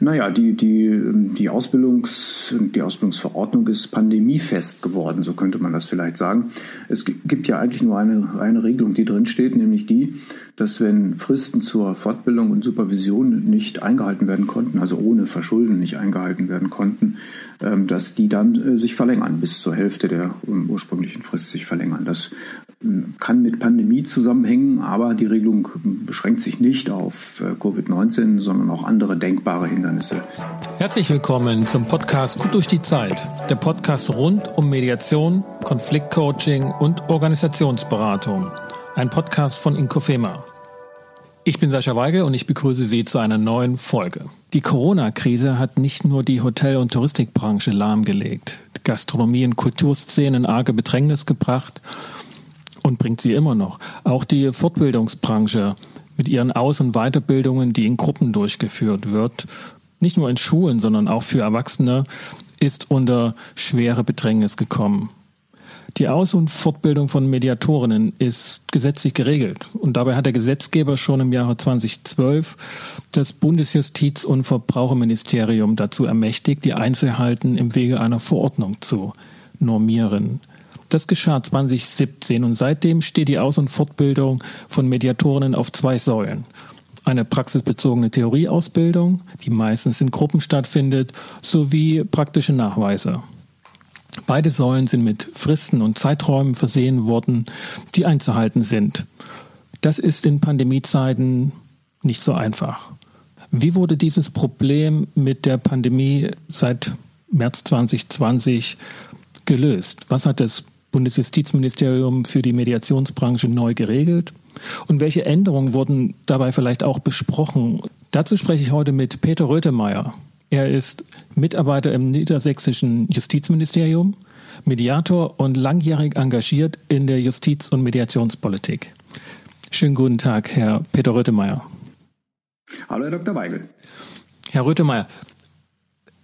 Naja, die, die, die, Ausbildungs, die Ausbildungsverordnung ist pandemiefest geworden, so könnte man das vielleicht sagen. Es gibt ja eigentlich nur eine, eine Regelung, die drin steht, nämlich die, dass wenn Fristen zur Fortbildung und Supervision nicht eingehalten werden konnten, also ohne Verschulden nicht eingehalten werden konnten, ähm, dass die dann äh, sich verlängern, bis zur Hälfte der ähm, ursprünglichen Frist sich verlängern. Das ähm, kann mit Pandemie zusammenhängen, aber die Regelung beschränkt sich nicht auf äh, Covid-19, sondern auch andere denkbare Hindernisse. Herzlich willkommen zum Podcast Gut durch die Zeit, der Podcast rund um Mediation, Konfliktcoaching und Organisationsberatung. Ein Podcast von Inkofema. Ich bin Sascha Weigel und ich begrüße Sie zu einer neuen Folge. Die Corona-Krise hat nicht nur die Hotel- und Touristikbranche lahmgelegt, Gastronomie- und Kulturszenen in arge Bedrängnis gebracht und bringt sie immer noch. Auch die Fortbildungsbranche mit ihren Aus- und Weiterbildungen, die in Gruppen durchgeführt wird, nicht nur in Schulen, sondern auch für Erwachsene, ist unter schwere Bedrängnis gekommen. Die Aus- und Fortbildung von Mediatorinnen ist gesetzlich geregelt. Und dabei hat der Gesetzgeber schon im Jahre 2012 das Bundesjustiz- und Verbraucherministerium dazu ermächtigt, die Einzelheiten im Wege einer Verordnung zu normieren. Das geschah 2017 und seitdem steht die Aus- und Fortbildung von Mediatorinnen auf zwei Säulen. Eine praxisbezogene Theorieausbildung, die meistens in Gruppen stattfindet, sowie praktische Nachweise. Beide Säulen sind mit Fristen und Zeiträumen versehen worden, die einzuhalten sind. Das ist in Pandemiezeiten nicht so einfach. Wie wurde dieses Problem mit der Pandemie seit März 2020 gelöst? Was hat das Bundesjustizministerium für die Mediationsbranche neu geregelt? Und welche Änderungen wurden dabei vielleicht auch besprochen? Dazu spreche ich heute mit Peter Röthemeyer. Er ist Mitarbeiter im niedersächsischen Justizministerium, Mediator und langjährig engagiert in der Justiz- und Mediationspolitik. Schönen guten Tag, Herr Peter Röthemeyer. Hallo, Herr Dr. Weigel. Herr Röthemeyer,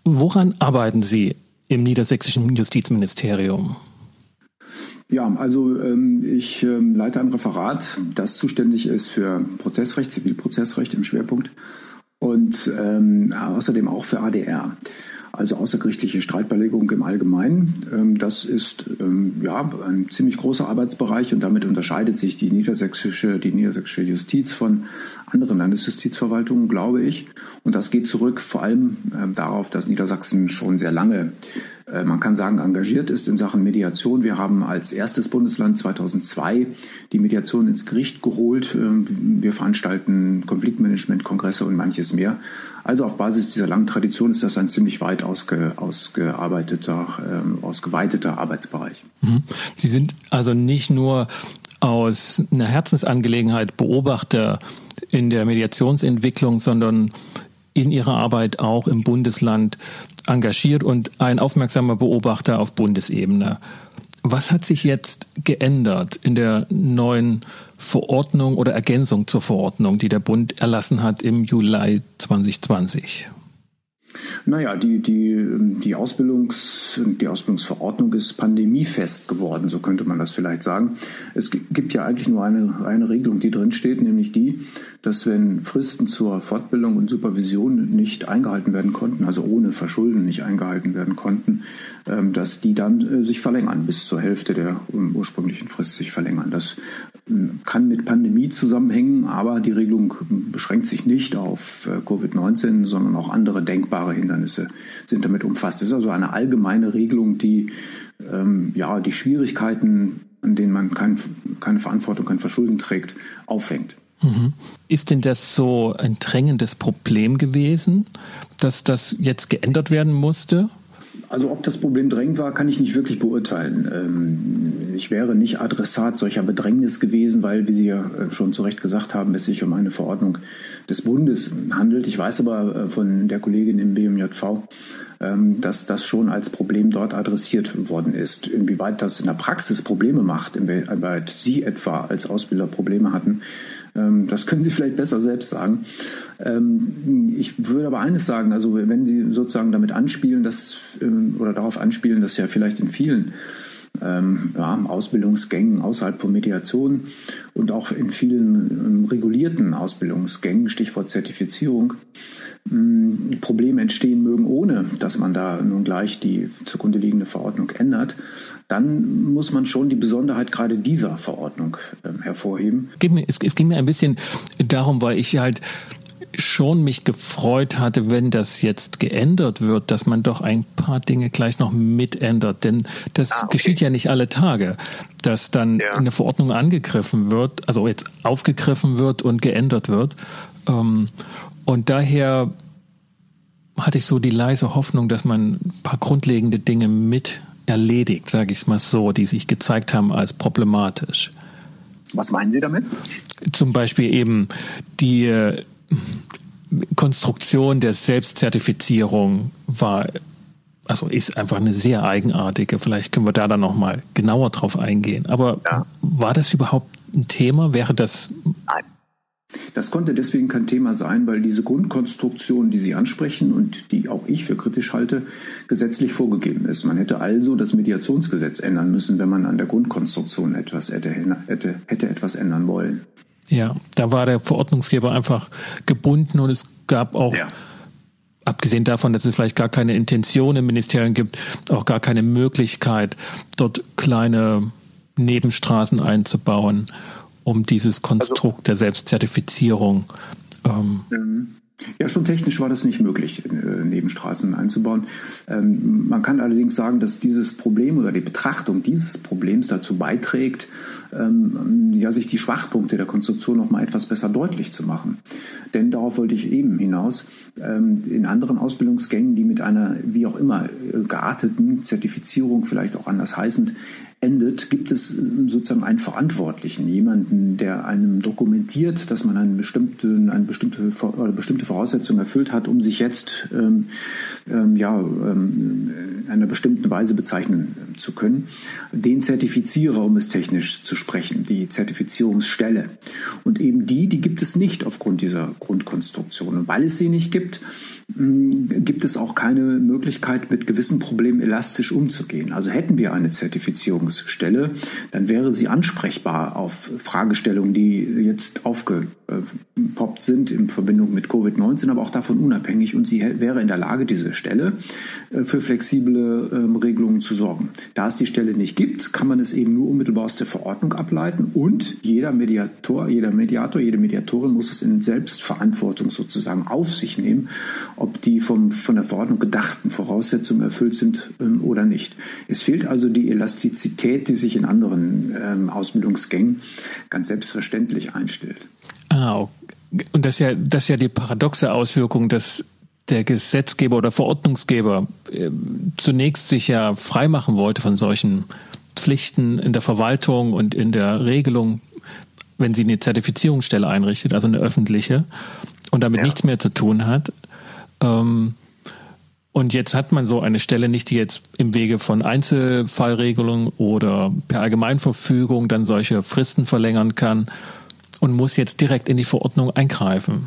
woran arbeiten Sie im niedersächsischen Justizministerium? Ja, also ähm, ich ähm, leite ein Referat, das zuständig ist für Prozessrecht, Zivilprozessrecht im Schwerpunkt und ähm, außerdem auch für ADR, also außergerichtliche Streitbeilegung im Allgemeinen. Ähm, das ist ähm, ja ein ziemlich großer Arbeitsbereich und damit unterscheidet sich die niedersächsische, die niedersächsische Justiz von anderen Landesjustizverwaltungen, glaube ich. Und das geht zurück vor allem äh, darauf, dass Niedersachsen schon sehr lange äh, man kann sagen, engagiert ist in Sachen Mediation. Wir haben als erstes Bundesland 2002 die Mediation ins Gericht geholt. Ähm, wir veranstalten Konfliktmanagement-Kongresse und manches mehr. Also auf Basis dieser langen Tradition ist das ein ziemlich weit ausge, ausgearbeiteter, äh, ausgeweiteter Arbeitsbereich. Mhm. Sie sind also nicht nur aus einer Herzensangelegenheit Beobachter in der Mediationsentwicklung, sondern in Ihrer Arbeit auch im Bundesland engagiert und ein aufmerksamer Beobachter auf Bundesebene. Was hat sich jetzt geändert in der neuen Verordnung oder Ergänzung zur Verordnung, die der Bund erlassen hat im Juli 2020? Naja, die, die, die, Ausbildungs, die Ausbildungsverordnung ist pandemiefest geworden, so könnte man das vielleicht sagen. Es gibt ja eigentlich nur eine, eine Regelung, die drin steht, nämlich die, dass wenn Fristen zur Fortbildung und Supervision nicht eingehalten werden konnten, also ohne Verschulden nicht eingehalten werden konnten, dass die dann äh, sich verlängern, bis zur Hälfte der ähm, ursprünglichen Frist sich verlängern. Das ähm, kann mit Pandemie zusammenhängen, aber die Regelung beschränkt sich nicht auf äh, Covid-19, sondern auch andere denkbare Hindernisse sind damit umfasst. Es ist also eine allgemeine Regelung, die ja, die Schwierigkeiten, an denen man kein, keine Verantwortung, kein Verschulden trägt, auffängt. Mhm. Ist denn das so ein drängendes Problem gewesen, dass das jetzt geändert werden musste? Also ob das Problem drängend war, kann ich nicht wirklich beurteilen. Ähm, ich wäre nicht Adressat solcher Bedrängnis gewesen, weil, wie Sie ja äh, schon zu Recht gesagt haben, es sich um eine Verordnung des Bundes handelt. Ich weiß aber äh, von der Kollegin im BMJV, ähm, dass das schon als Problem dort adressiert worden ist. Inwieweit das in der Praxis Probleme macht, inwieweit Sie etwa als Ausbilder Probleme hatten, das können Sie vielleicht besser selbst sagen. Ähm, ich würde aber eines sagen, also wenn Sie sozusagen damit anspielen, dass, ähm, oder darauf anspielen, dass ja vielleicht in vielen ähm, ja, Ausbildungsgängen außerhalb von Mediation und auch in vielen ähm, regulierten Ausbildungsgängen, Stichwort Zertifizierung, ähm, Probleme entstehen mögen, ohne dass man da nun gleich die zugrunde liegende Verordnung ändert, dann muss man schon die Besonderheit gerade dieser Verordnung äh, hervorheben. Es, es ging mir ein bisschen darum, weil ich halt schon mich gefreut hatte, wenn das jetzt geändert wird, dass man doch ein paar Dinge gleich noch mitändert. Denn das ah, okay. geschieht ja nicht alle Tage, dass dann ja. eine Verordnung angegriffen wird, also jetzt aufgegriffen wird und geändert wird. Ähm, und daher hatte ich so die leise Hoffnung, dass man ein paar grundlegende Dinge mit erledigt, sage ich es mal so, die sich gezeigt haben als problematisch. Was meinen Sie damit? Zum Beispiel eben die äh, Konstruktion der Selbstzertifizierung war, also ist einfach eine sehr eigenartige. Vielleicht können wir da dann nochmal genauer drauf eingehen. Aber ja. war das überhaupt ein Thema? Wäre das Nein. Das konnte deswegen kein Thema sein, weil diese Grundkonstruktion, die Sie ansprechen und die auch ich für kritisch halte, gesetzlich vorgegeben ist. Man hätte also das Mediationsgesetz ändern müssen, wenn man an der Grundkonstruktion etwas hätte, hätte, hätte etwas ändern wollen. Ja, da war der Verordnungsgeber einfach gebunden und es gab auch, ja. abgesehen davon, dass es vielleicht gar keine Intention im Ministerium gibt, auch gar keine Möglichkeit, dort kleine Nebenstraßen einzubauen, um dieses Konstrukt also, der Selbstzertifizierung ähm, mhm. Ja, schon technisch war das nicht möglich, äh, Nebenstraßen einzubauen. Ähm, man kann allerdings sagen, dass dieses Problem oder die Betrachtung dieses Problems dazu beiträgt, ähm, ja, sich die Schwachpunkte der Konstruktion noch mal etwas besser deutlich zu machen. Denn darauf wollte ich eben hinaus. Ähm, in anderen Ausbildungsgängen, die mit einer wie auch immer äh, gearteten Zertifizierung, vielleicht auch anders heißend, endet, gibt es ähm, sozusagen einen Verantwortlichen, jemanden, der einem dokumentiert, dass man einen bestimmten, eine bestimmte, oder bestimmte Voraussetzung erfüllt hat, um sich jetzt ähm, ähm, ja, ähm, in einer bestimmten Weise bezeichnen äh, zu können. Den Zertifizierer, um es technisch zu sprechen, die Zertifizierungsstelle. Und eben die, die gibt es nicht aufgrund dieser Grundkonstruktion. Und weil es sie nicht gibt, gibt es auch keine Möglichkeit, mit gewissen Problemen elastisch umzugehen. Also hätten wir eine Zertifizierungsstelle, dann wäre sie ansprechbar auf Fragestellungen, die jetzt aufgepoppt sind in Verbindung mit Covid-19, aber auch davon unabhängig. Und sie wäre in der Lage, diese Stelle äh, für flexible ähm, Regelungen zu sorgen. Da es die Stelle nicht gibt, kann man es eben nur unmittelbar aus der Verordnung ableiten und jeder Mediator, jeder Mediator, jede Mediatorin muss es in Selbstverantwortung sozusagen auf sich nehmen ob die vom, von der Verordnung gedachten Voraussetzungen erfüllt sind ähm, oder nicht. Es fehlt also die Elastizität, die sich in anderen ähm, Ausbildungsgängen ganz selbstverständlich einstellt. Ah, und das ist ja, das ist ja die paradoxe Auswirkung, dass der Gesetzgeber oder Verordnungsgeber äh, zunächst sich ja freimachen wollte von solchen Pflichten in der Verwaltung und in der Regelung, wenn sie eine Zertifizierungsstelle einrichtet, also eine öffentliche, und damit ja. nichts mehr zu tun hat. Ähm, und jetzt hat man so eine Stelle nicht, die jetzt im Wege von Einzelfallregelungen oder per Allgemeinverfügung dann solche Fristen verlängern kann und muss jetzt direkt in die Verordnung eingreifen.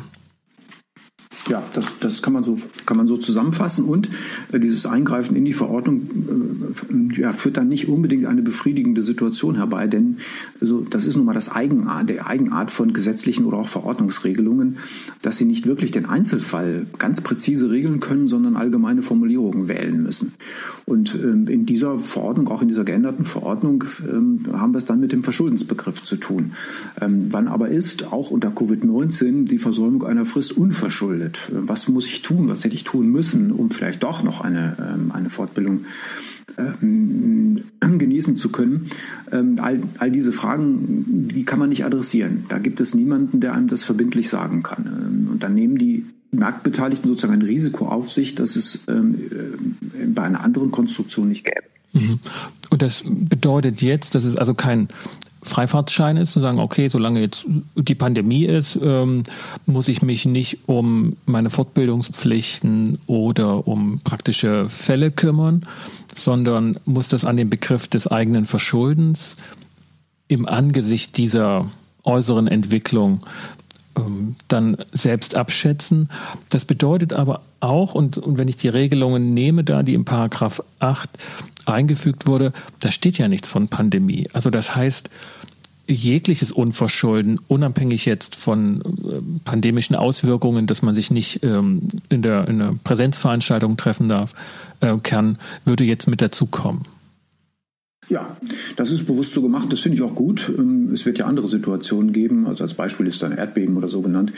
Ja, das, das kann, man so, kann man so zusammenfassen. Und äh, dieses Eingreifen in die Verordnung äh, ja, führt dann nicht unbedingt eine befriedigende Situation herbei, denn also, das ist nun mal das Eigenart, der Eigenart von gesetzlichen oder auch Verordnungsregelungen, dass sie nicht wirklich den Einzelfall ganz präzise regeln können, sondern allgemeine Formulierungen wählen müssen. Und ähm, in dieser Verordnung, auch in dieser geänderten Verordnung, ähm, haben wir es dann mit dem Verschuldensbegriff zu tun. Ähm, wann aber ist, auch unter Covid-19, die Versäumung einer Frist unverschuldet? Was muss ich tun? Was hätte ich tun müssen, um vielleicht doch noch eine, ähm, eine Fortbildung ähm, genießen zu können. Ähm, all, all diese Fragen, die kann man nicht adressieren. Da gibt es niemanden, der einem das verbindlich sagen kann. Und dann nehmen die Marktbeteiligten sozusagen ein Risiko auf sich, das es äh, bei einer anderen Konstruktion nicht gäbe. Mhm. Und das bedeutet jetzt, dass es also kein Freifahrtschein ist, zu sagen, okay, solange jetzt die Pandemie ist, ähm, muss ich mich nicht um meine Fortbildungspflichten oder um praktische Fälle kümmern, sondern muss das an den Begriff des eigenen Verschuldens im Angesicht dieser äußeren Entwicklung ähm, dann selbst abschätzen. Das bedeutet aber auch, und, und wenn ich die Regelungen nehme, da die im Paragraph 8 eingefügt wurde, da steht ja nichts von Pandemie. Also das heißt, jegliches Unverschulden, unabhängig jetzt von äh, pandemischen Auswirkungen, dass man sich nicht ähm, in, der, in einer Präsenzveranstaltung treffen darf, äh, kann, würde jetzt mit dazukommen. Ja, das ist bewusst so gemacht. Das finde ich auch gut. Ähm, es wird ja andere Situationen geben. Also als Beispiel ist dann Erdbeben oder so genannt.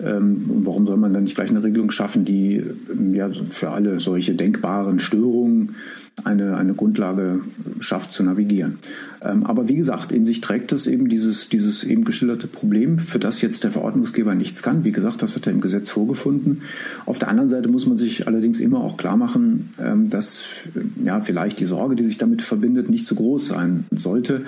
Ähm, und warum soll man dann nicht gleich eine Regelung schaffen, die ähm, ja für alle solche denkbaren Störungen eine, eine Grundlage schafft zu navigieren. Ähm, aber wie gesagt, in sich trägt es eben dieses, dieses eben geschilderte Problem, für das jetzt der Verordnungsgeber nichts kann. Wie gesagt, das hat er im Gesetz vorgefunden. Auf der anderen Seite muss man sich allerdings immer auch klar machen, ähm, dass ja, vielleicht die Sorge, die sich damit verbindet, nicht so groß sein sollte.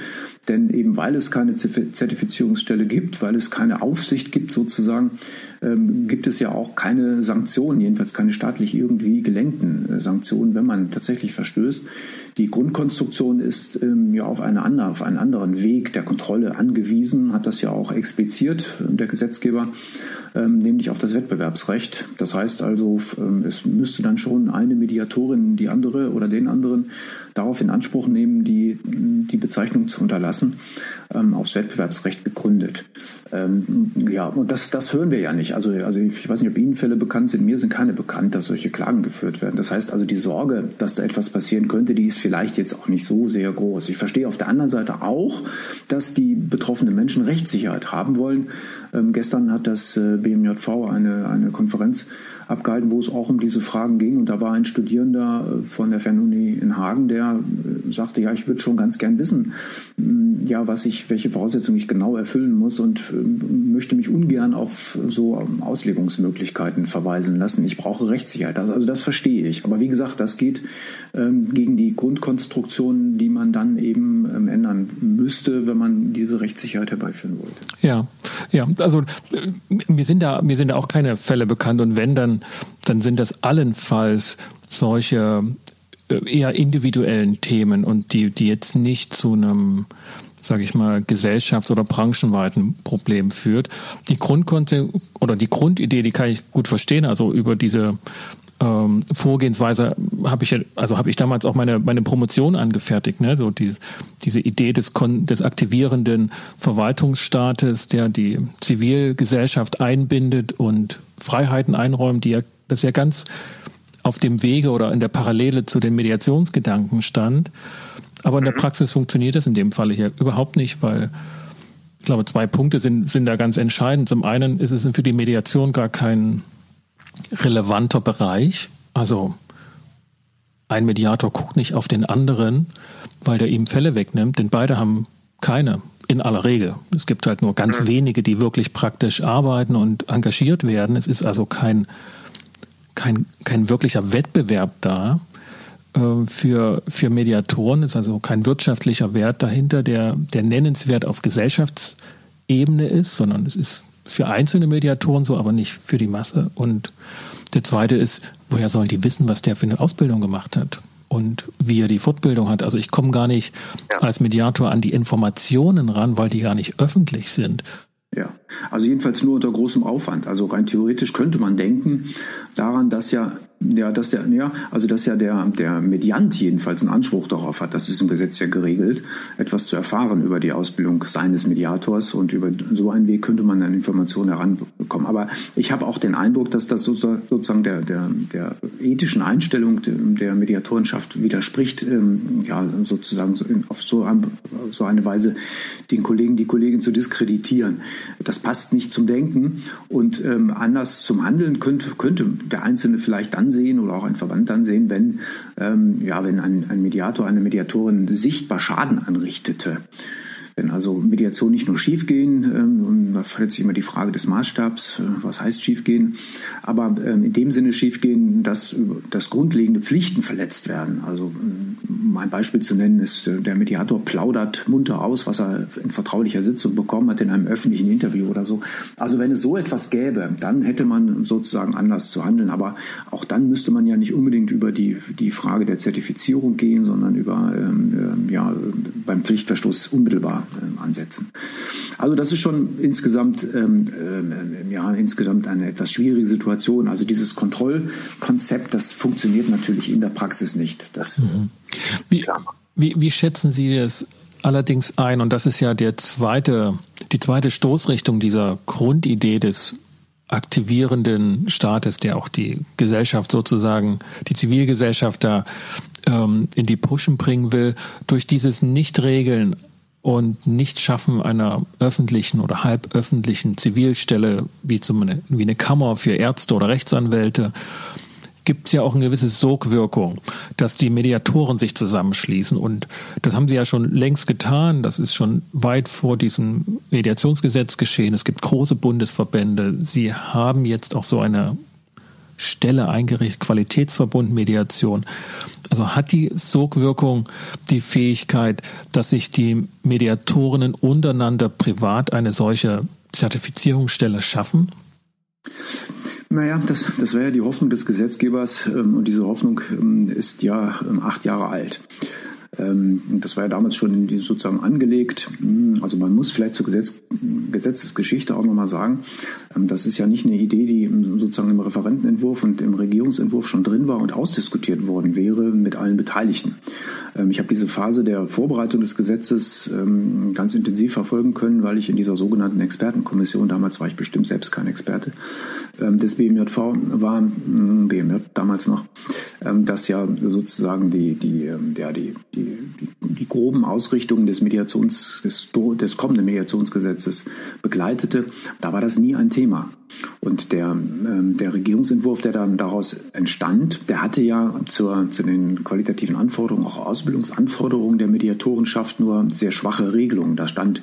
Denn eben weil es keine Zertifizierungsstelle gibt, weil es keine Aufsicht gibt sozusagen, ähm, gibt es ja auch keine Sanktionen, jedenfalls keine staatlich irgendwie gelenkten äh, Sanktionen, wenn man tatsächlich verstößt. Die Grundkonstruktion ist ähm, ja auf, eine andere, auf einen anderen Weg der Kontrolle angewiesen, hat das ja auch expliziert äh, der Gesetzgeber, ähm, nämlich auf das Wettbewerbsrecht. Das heißt also, ähm, es müsste dann schon eine Mediatorin die andere oder den anderen darauf in Anspruch nehmen, die, die Bezeichnung zu unterlassen, ähm, aufs Wettbewerbsrecht gegründet. Ähm, ja, und das, das hören wir ja nicht. Also, also ich weiß nicht, ob Ihnen Fälle bekannt sind. Mir sind keine bekannt, dass solche Klagen geführt werden. Das heißt also, die Sorge, dass da etwas passieren könnte, die ist vielleicht jetzt auch nicht so sehr groß. Ich verstehe auf der anderen Seite auch, dass die betroffenen Menschen Rechtssicherheit haben wollen. Ähm, gestern hat das äh, BMJV eine, eine Konferenz abgehalten, wo es auch um diese Fragen ging. Und da war ein Studierender äh, von der Fernuni in Hagen, der äh, sagte, ja, ich würde schon ganz gern wissen, mm, ja, was ich, welche Voraussetzungen ich genau erfüllen muss und ähm, möchte mich ungern auf so ähm, Auslegungsmöglichkeiten verweisen lassen. Ich brauche Rechtssicherheit. Also, also das verstehe ich. Aber wie gesagt, das geht ähm, gegen die Grundkonstruktion, die man dann eben ähm, ändern müsste, wenn man diese Rechtssicherheit herbeiführen wollte. Ja, ja, also äh, mir sind da, mir sind da auch keine Fälle bekannt und wenn, dann, dann sind das allenfalls solche äh, eher individuellen Themen und die, die jetzt nicht zu einem, sage ich mal, gesellschafts- oder branchenweiten Problem führt. Die Grundkonte oder die Grundidee, die kann ich gut verstehen, also über diese ähm, Vorgehensweise habe ich also habe ich damals auch meine meine Promotion angefertigt, ne? So die, diese Idee des des aktivierenden Verwaltungsstaates, der die Zivilgesellschaft einbindet und Freiheiten einräumt, die ja das ja ganz auf dem Wege oder in der Parallele zu den Mediationsgedanken stand. Aber in der Praxis funktioniert das in dem Fall hier überhaupt nicht, weil ich glaube, zwei Punkte sind, sind da ganz entscheidend. Zum einen ist es für die Mediation gar kein relevanter Bereich. Also ein Mediator guckt nicht auf den anderen, weil der ihm Fälle wegnimmt, denn beide haben keine in aller Regel. Es gibt halt nur ganz wenige, die wirklich praktisch arbeiten und engagiert werden. Es ist also kein, kein, kein wirklicher Wettbewerb da äh, für, für Mediatoren. Es ist also kein wirtschaftlicher Wert dahinter, der, der nennenswert auf Gesellschaftsebene ist, sondern es ist für einzelne Mediatoren so, aber nicht für die Masse. Und der zweite ist, woher sollen die wissen, was der für eine Ausbildung gemacht hat? Und wie er die Fortbildung hat. Also ich komme gar nicht ja. als Mediator an die Informationen ran, weil die gar nicht öffentlich sind. Ja, also jedenfalls nur unter großem Aufwand. Also rein theoretisch könnte man denken daran, dass ja ja, dass der, ja, also dass ja der, der Mediant jedenfalls einen Anspruch darauf hat, das ist im Gesetz ja geregelt, etwas zu erfahren über die Ausbildung seines Mediators und über so einen Weg könnte man an Informationen heranbekommen. Aber ich habe auch den Eindruck, dass das sozusagen der, der, der ethischen Einstellung der Mediatorenschaft widerspricht, ähm, ja, sozusagen auf so, so eine Weise den Kollegen, die Kollegin zu diskreditieren. Das passt nicht zum Denken und ähm, anders zum Handeln könnte, könnte der Einzelne vielleicht dann sehen oder auch ein Verband dann sehen, wenn, ähm, ja, wenn ein, ein Mediator, eine Mediatorin sichtbar Schaden anrichtete. Wenn also Mediation nicht nur schiefgehen, ähm, da stellt sich immer die Frage des Maßstabs, äh, was heißt schiefgehen, aber ähm, in dem Sinne schiefgehen, dass, dass grundlegende Pflichten verletzt werden. Also um ein Beispiel zu nennen ist, äh, der Mediator plaudert munter aus, was er in vertraulicher Sitzung bekommen hat in einem öffentlichen Interview oder so. Also wenn es so etwas gäbe, dann hätte man sozusagen Anlass zu handeln. Aber auch dann müsste man ja nicht unbedingt über die, die Frage der Zertifizierung gehen, sondern über ähm, ja, beim Pflichtverstoß unmittelbar äh, ansetzen. Also das ist schon insgesamt, ähm, äh, ja, insgesamt eine etwas schwierige Situation. Also dieses Kontrollkonzept, das funktioniert natürlich in der Praxis nicht. Das, mhm. wie, wie, wie schätzen Sie das allerdings ein? Und das ist ja der zweite, die zweite Stoßrichtung dieser Grundidee des aktivierenden Staates, der auch die Gesellschaft sozusagen, die Zivilgesellschaft da ähm, in die Pushen bringen will, durch dieses Nicht-Regeln und Nicht-Schaffen einer öffentlichen oder halböffentlichen Zivilstelle, wie, zum, wie eine Kammer für Ärzte oder Rechtsanwälte, gibt es ja auch eine gewisse Sogwirkung, dass die Mediatoren sich zusammenschließen. Und das haben sie ja schon längst getan. Das ist schon weit vor diesem Mediationsgesetz geschehen. Es gibt große Bundesverbände. Sie haben jetzt auch so eine Stelle eingerichtet, Qualitätsverbund Mediation. Also hat die Sogwirkung die Fähigkeit, dass sich die Mediatorinnen untereinander privat eine solche Zertifizierungsstelle schaffen? Naja, das, das wäre ja die Hoffnung des Gesetzgebers ähm, und diese Hoffnung ähm, ist ja ähm, acht Jahre alt. Ähm, das war ja damals schon sozusagen angelegt. Hm, also man muss vielleicht zur Gesetz, Gesetzesgeschichte auch nochmal sagen, ähm, das ist ja nicht eine Idee, die sozusagen im Referentenentwurf und im Regierungsentwurf schon drin war und ausdiskutiert worden wäre mit allen Beteiligten. Ähm, ich habe diese Phase der Vorbereitung des Gesetzes ganz intensiv verfolgen können, weil ich in dieser sogenannten Expertenkommission, damals war ich bestimmt selbst kein Experte, des BMJV war, hm, BMJ damals noch, das ja sozusagen die, die, ja, die, die die, groben Ausrichtungen des Mediations, des, des kommenden Mediationsgesetzes begleitete, da war das nie ein Thema. Und der, ähm, der Regierungsentwurf, der dann daraus entstand, der hatte ja zur, zu den qualitativen Anforderungen, auch Ausbildungsanforderungen der Mediatorenschaft nur sehr schwache Regelungen. Da stand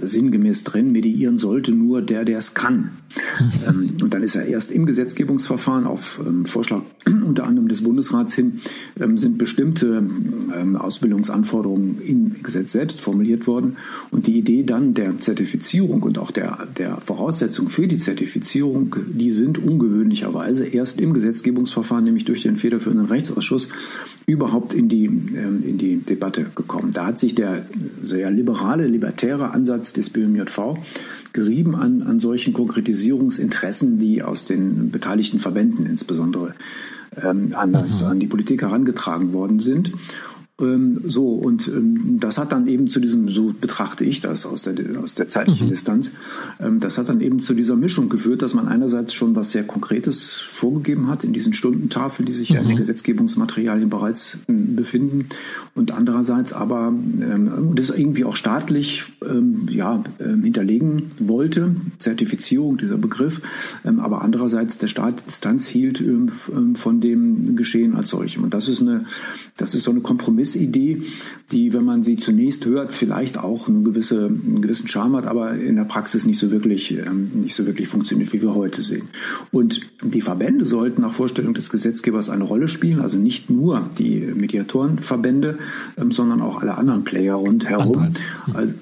sinngemäß drin, mediieren sollte nur der, der es kann. Ähm, und dann ist er erst im Gesetzgebungsverfahren auf ähm, Vorschlag unter anderem des Bundesrats hin, ähm, sind bestimmte Ausbildungsanforderungen im Gesetz selbst formuliert worden. Und die Idee dann der Zertifizierung und auch der, der Voraussetzung für die Zertifizierung, die sind ungewöhnlicherweise erst im Gesetzgebungsverfahren, nämlich durch den federführenden Rechtsausschuss, überhaupt in die, in die Debatte gekommen. Da hat sich der sehr liberale, libertäre Ansatz Ansatz des BMJV, gerieben an, an solchen Konkretisierungsinteressen, die aus den beteiligten Verbänden insbesondere ähm, anders mhm. an die Politik herangetragen worden sind. Ähm, so, und ähm, das hat dann eben zu diesem, so betrachte ich das aus der, aus der zeitlichen mhm. Distanz, ähm, das hat dann eben zu dieser Mischung geführt, dass man einerseits schon was sehr Konkretes vorgegeben hat in diesen Stundentafeln, die sich mhm. ja in den mhm. Gesetzgebungsmaterialien bereits befinden, und andererseits aber das irgendwie auch staatlich ja, hinterlegen wollte, Zertifizierung, dieser Begriff, aber andererseits der Staat Distanz hielt von dem Geschehen als solchem. Und das ist eine, das ist so eine Kompromiss Idee, die, wenn man sie zunächst hört, vielleicht auch eine gewisse, einen gewissen Charme hat, aber in der Praxis nicht so wirklich, ähm, nicht so wirklich funktioniert, wie wir heute sehen. Und die Verbände sollten nach Vorstellung des Gesetzgebers eine Rolle spielen, also nicht nur die Mediatorenverbände, ähm, sondern auch alle anderen Player rundherum. Also,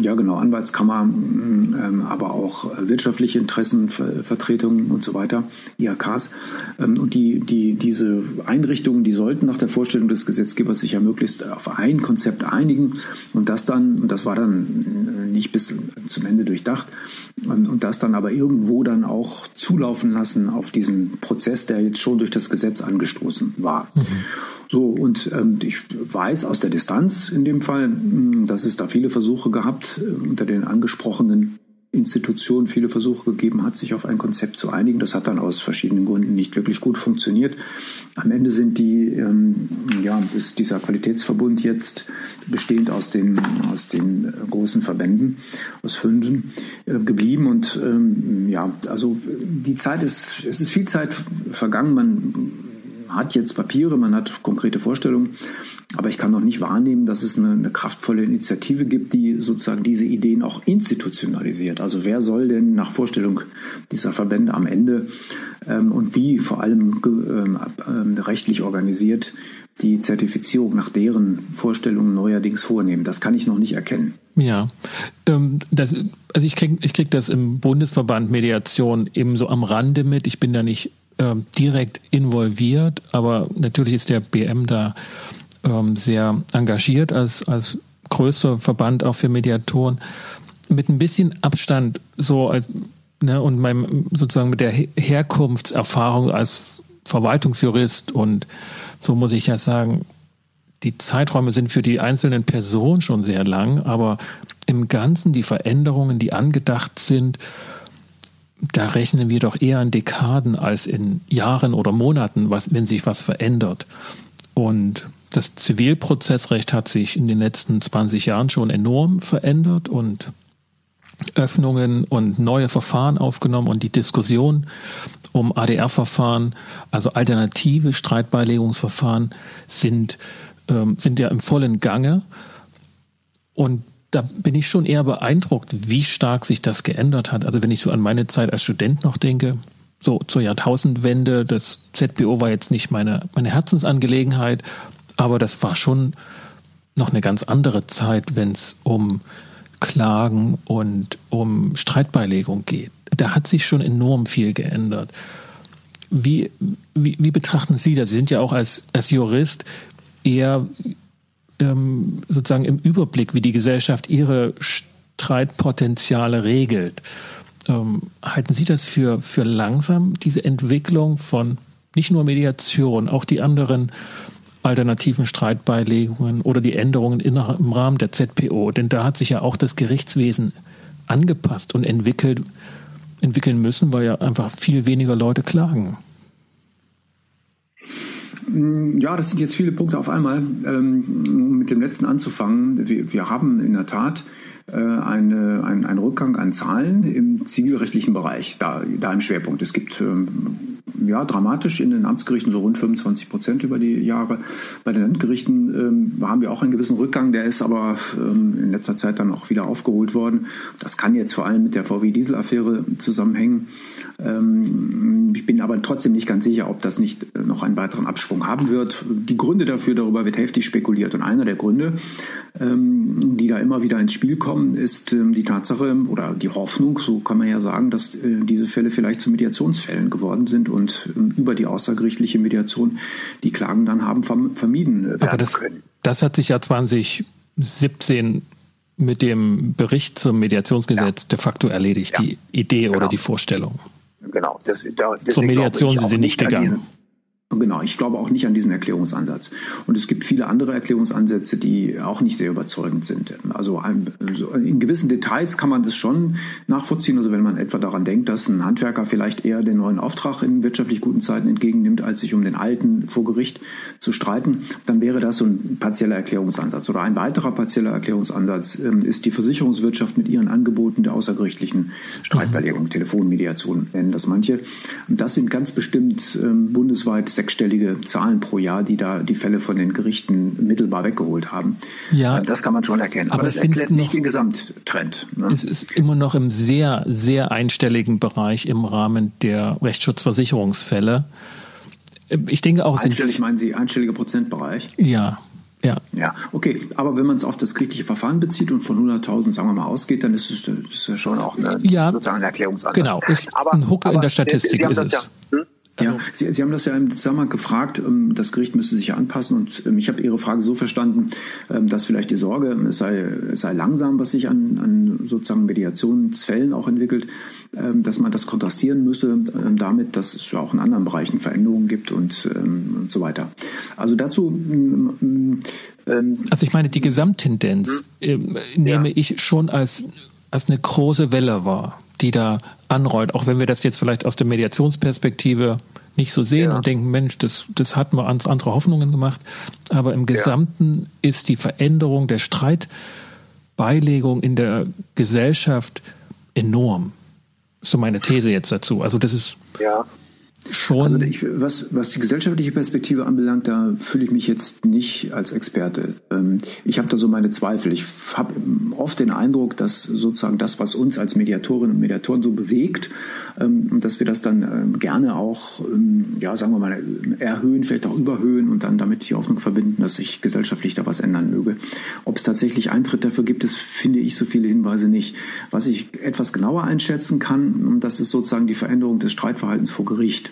ja genau, Anwaltskammer, mm, ähm, aber auch wirtschaftliche Interessenvertretungen und so weiter, IHKs. Ähm, und die, die, diese Einrichtungen, die sollten nach der Vorstellung des Gesetzgebers sich ja möglichst auf ein Konzept einigen und das dann, und das war dann nicht bis zum Ende durchdacht, und, und das dann aber irgendwo dann auch zulaufen lassen auf diesen Prozess, der jetzt schon durch das Gesetz angestoßen war. Mhm. So, und ähm, ich weiß aus der Distanz in dem Fall, hm, dass es da viele Versuche gehabt, äh, unter den angesprochenen Institutionen viele Versuche gegeben hat, sich auf ein Konzept zu einigen. Das hat dann aus verschiedenen Gründen nicht wirklich gut funktioniert. Am Ende sind die, ähm, ja, ist dieser Qualitätsverbund jetzt bestehend aus den, aus den großen Verbänden, aus fünf, äh, geblieben. Und ähm, ja, also die Zeit ist, es ist viel Zeit vergangen. Man hat jetzt Papiere, man hat konkrete Vorstellungen, aber ich kann noch nicht wahrnehmen, dass es eine, eine, kraftvolle Initiative gibt, die sozusagen diese Ideen auch institutionalisiert. Also wer soll denn nach Vorstellung dieser Verbände am Ende ähm, und wie vor allem ähm, ähm, rechtlich organisiert die Zertifizierung nach deren Vorstellungen neuerdings vornehmen? Das kann ich noch nicht erkennen. Ja, ähm, das, also ich kriege ich krieg das im Bundesverband Mediation eben so am Rande mit. Ich bin da nicht ähm, direkt involviert, aber natürlich ist der BM da ähm, sehr engagiert als, als größter Verband auch für Mediatoren, mit ein bisschen Abstand so ne, und meinem sozusagen mit der Herkunftserfahrung als Verwaltungsjurist und so muss ich ja sagen, die Zeiträume sind für die einzelnen Personen schon sehr lang, aber im Ganzen die Veränderungen, die angedacht sind, da rechnen wir doch eher in Dekaden als in Jahren oder Monaten, was, wenn sich was verändert. Und das Zivilprozessrecht hat sich in den letzten 20 Jahren schon enorm verändert und Öffnungen und neue Verfahren aufgenommen und die Diskussion um ADR-Verfahren, also alternative Streitbeilegungsverfahren, sind, ähm, sind ja im vollen Gange. Und da bin ich schon eher beeindruckt, wie stark sich das geändert hat. Also wenn ich so an meine Zeit als Student noch denke, so zur Jahrtausendwende, das ZBO war jetzt nicht meine, meine Herzensangelegenheit, aber das war schon noch eine ganz andere Zeit, wenn es um Klagen und um Streitbeilegung geht. Da hat sich schon enorm viel geändert. Wie, wie, wie betrachten Sie das? Sie sind ja auch als, als Jurist eher ähm, sozusagen im Überblick, wie die Gesellschaft ihre Streitpotenziale regelt. Ähm, halten Sie das für, für langsam, diese Entwicklung von nicht nur Mediation, auch die anderen alternativen Streitbeilegungen oder die Änderungen im Rahmen der ZPO? Denn da hat sich ja auch das Gerichtswesen angepasst und entwickelt, entwickeln müssen, weil ja einfach viel weniger Leute klagen. Ja, das sind jetzt viele Punkte auf einmal. Ähm, mit dem letzten anzufangen. Wir, wir haben in der Tat äh, eine, ein, einen Rückgang an Zahlen im zivilrechtlichen Bereich, da, da im Schwerpunkt. Es gibt ähm, ja, dramatisch in den Amtsgerichten so rund 25 Prozent über die Jahre. Bei den Landgerichten ähm, haben wir auch einen gewissen Rückgang, der ist aber ähm, in letzter Zeit dann auch wieder aufgeholt worden. Das kann jetzt vor allem mit der VW-Diesel-Affäre zusammenhängen. Ähm, ich bin aber trotzdem nicht ganz sicher, ob das nicht noch einen weiteren Abschwung haben wird. Die Gründe dafür, darüber wird heftig spekuliert. Und einer der Gründe, ähm, die da immer wieder ins Spiel kommen, ist ähm, die Tatsache oder die Hoffnung, so kann man ja sagen, dass äh, diese Fälle vielleicht zu Mediationsfällen geworden sind und über die außergerichtliche Mediation die Klagen dann haben vermieden werden aber das, können. Das hat sich ja 2017 mit dem Bericht zum Mediationsgesetz ja. de facto erledigt, ja. die Idee genau. oder die Vorstellung. Genau. Das, da, Zur Mediation sind sie nicht gegangen. Genau, ich glaube auch nicht an diesen Erklärungsansatz. Und es gibt viele andere Erklärungsansätze, die auch nicht sehr überzeugend sind. Also in gewissen Details kann man das schon nachvollziehen. Also wenn man etwa daran denkt, dass ein Handwerker vielleicht eher den neuen Auftrag in wirtschaftlich guten Zeiten entgegennimmt, als sich um den alten vor Gericht zu streiten, dann wäre das so ein partieller Erklärungsansatz. Oder ein weiterer partieller Erklärungsansatz ähm, ist die Versicherungswirtschaft mit ihren Angeboten der außergerichtlichen Streitbeilegung, Telefonmediation nennen das manche. Das sind ganz bestimmt ähm, bundesweit sechsstellige Zahlen pro Jahr, die da die Fälle von den Gerichten mittelbar weggeholt haben. Ja, äh, das kann man schon erkennen. Aber, aber das erklärt noch, nicht den Gesamttrend. Ne? Es ist immer noch im sehr, sehr einstelligen Bereich im Rahmen der Rechtsschutzversicherungsfälle. Ich denke auch. Einstellig meinen Sie einstelliger Prozentbereich? Ja. Ja. Ja, okay. Aber wenn man es auf das gerichtliche Verfahren bezieht und von 100.000, sagen wir mal, ausgeht, dann ist es, ist schon auch eine, ja, sozusagen eine Erklärungsansatz. Genau, ist aber, ein Huckel in der Statistik. Sie, Sie ist es. Ja, hm? Also, ja, Sie, Sie haben das ja im Zusammenhang gefragt, ähm, das Gericht müsste sich ja anpassen und ähm, ich habe Ihre Frage so verstanden, ähm, dass vielleicht die Sorge, es sei, es sei langsam, was sich an, an sozusagen Mediationsfällen auch entwickelt, dass man das kontrastieren müsse damit, dass es ja auch in anderen Bereichen Veränderungen gibt und, und so weiter. Also dazu. Also ich meine, die Gesamttendenz äh, nehme ja. ich schon als, als eine große Welle wahr die da anrollt, auch wenn wir das jetzt vielleicht aus der Mediationsperspektive nicht so sehen ja. und denken, Mensch, das, das hatten wir ans andere Hoffnungen gemacht. Aber im Gesamten ja. ist die Veränderung der Streitbeilegung in der Gesellschaft enorm. So meine These jetzt dazu. Also das ist ja. Schon. Also ich, was, was die gesellschaftliche Perspektive anbelangt, da fühle ich mich jetzt nicht als Experte. Ähm, ich habe da so meine Zweifel. Ich habe oft den Eindruck, dass sozusagen das, was uns als Mediatorinnen und Mediatoren so bewegt, ähm, dass wir das dann ähm, gerne auch, ja, sagen wir mal, erhöhen, vielleicht auch überhöhen und dann damit die Hoffnung verbinden, dass sich gesellschaftlich da was ändern möge. Ob es tatsächlich Eintritt dafür gibt, das finde ich so viele Hinweise nicht. Was ich etwas genauer einschätzen kann, das ist sozusagen die Veränderung des Streitverhaltens vor Gericht.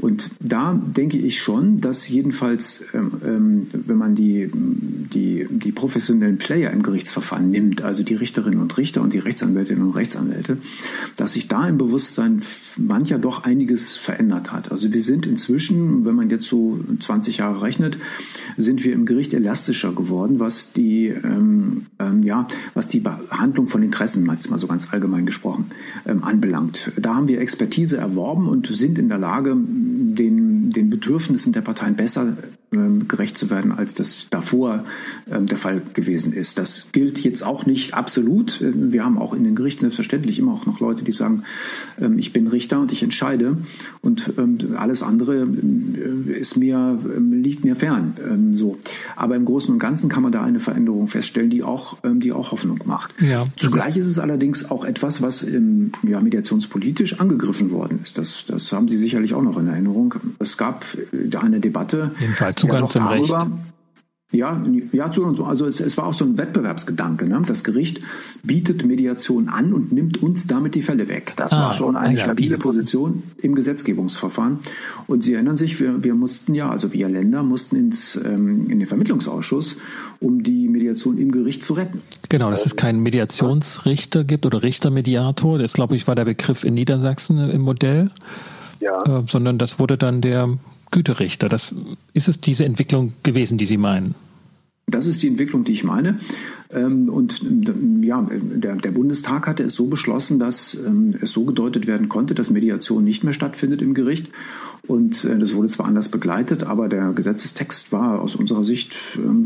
Und da denke ich schon, dass jedenfalls, ähm, ähm, wenn man die, die, die professionellen Player im Gerichtsverfahren nimmt, also die Richterinnen und Richter und die Rechtsanwältinnen und Rechtsanwälte, dass sich da im Bewusstsein mancher doch einiges verändert hat. Also wir sind inzwischen, wenn man jetzt so 20 Jahre rechnet, sind wir im Gericht elastischer geworden, was die, ähm, ähm, ja, was die Behandlung von Interessen, mal so ganz allgemein gesprochen, ähm, anbelangt. Da haben wir Expertise erworben und sind in der Lage, den, den Bedürfnissen der Parteien besser gerecht zu werden, als das davor ähm, der Fall gewesen ist. Das gilt jetzt auch nicht absolut. Ähm, wir haben auch in den Gerichten selbstverständlich immer auch noch Leute, die sagen, ich bin Richter und ich entscheide und alles andere ist mir, liegt mir fern. So. Aber im Großen und Ganzen kann man da eine Veränderung feststellen, die auch, die auch Hoffnung macht. Ja, Zugleich ist es allerdings auch etwas, was ja, mediationspolitisch angegriffen worden ist. Das, das haben Sie sicherlich auch noch in Erinnerung. Es gab eine Debatte. Jedenfalls Zugang ja, zum Recht. Ja, ja, also es, es war auch so ein Wettbewerbsgedanke. Ne? Das Gericht bietet Mediation an und nimmt uns damit die Fälle weg. Das ah, war schon eine ja, stabile. Position im Gesetzgebungsverfahren. Und Sie erinnern sich, wir, wir mussten ja, also wir Länder mussten ins, ähm, in den Vermittlungsausschuss, um die Mediation im Gericht zu retten. Genau, dass es keinen Mediationsrichter gibt oder Richtermediator. Das, glaube ich, war der Begriff in Niedersachsen im Modell. Ja. Äh, sondern das wurde dann der Güterichter. Das ist es diese Entwicklung gewesen, die Sie meinen? Das ist die Entwicklung, die ich meine. Ähm, und ähm, ja, der, der Bundestag hatte es so beschlossen, dass ähm, es so gedeutet werden konnte, dass Mediation nicht mehr stattfindet im Gericht. Und äh, das wurde zwar anders begleitet, aber der Gesetzestext war aus unserer Sicht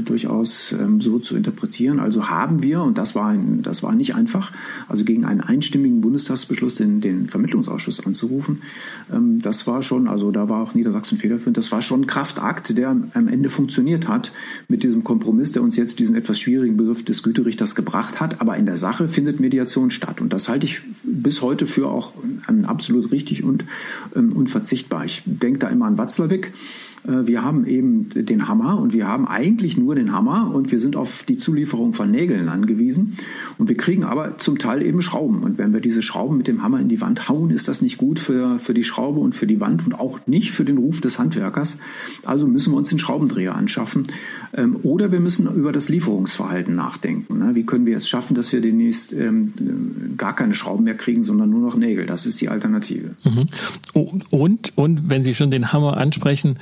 durchaus so zu interpretieren. Also haben wir, und das war, ein, das war nicht einfach, also gegen einen einstimmigen Bundestagsbeschluss den, den Vermittlungsausschuss anzurufen, das war schon, also da war auch Niedersachsen federführend, das war schon ein Kraftakt, der am Ende funktioniert hat mit diesem Kompromiss, der uns jetzt diesen etwas schwierigen Begriff des Güterichters gebracht hat. Aber in der Sache findet Mediation statt. Und das halte ich bis heute für auch absolut richtig und ähm, unverzichtbar. Ich denke da immer an Watzlawick wir haben eben den Hammer und wir haben eigentlich nur den Hammer und wir sind auf die Zulieferung von Nägeln angewiesen. Und wir kriegen aber zum Teil eben Schrauben. Und wenn wir diese Schrauben mit dem Hammer in die Wand hauen, ist das nicht gut für, für die Schraube und für die Wand und auch nicht für den Ruf des Handwerkers. Also müssen wir uns den Schraubendreher anschaffen. Ähm, oder wir müssen über das Lieferungsverhalten nachdenken. Ne? Wie können wir es schaffen, dass wir demnächst ähm, gar keine Schrauben mehr kriegen, sondern nur noch Nägel? Das ist die Alternative. Mhm. Und, und wenn Sie schon den Hammer ansprechen,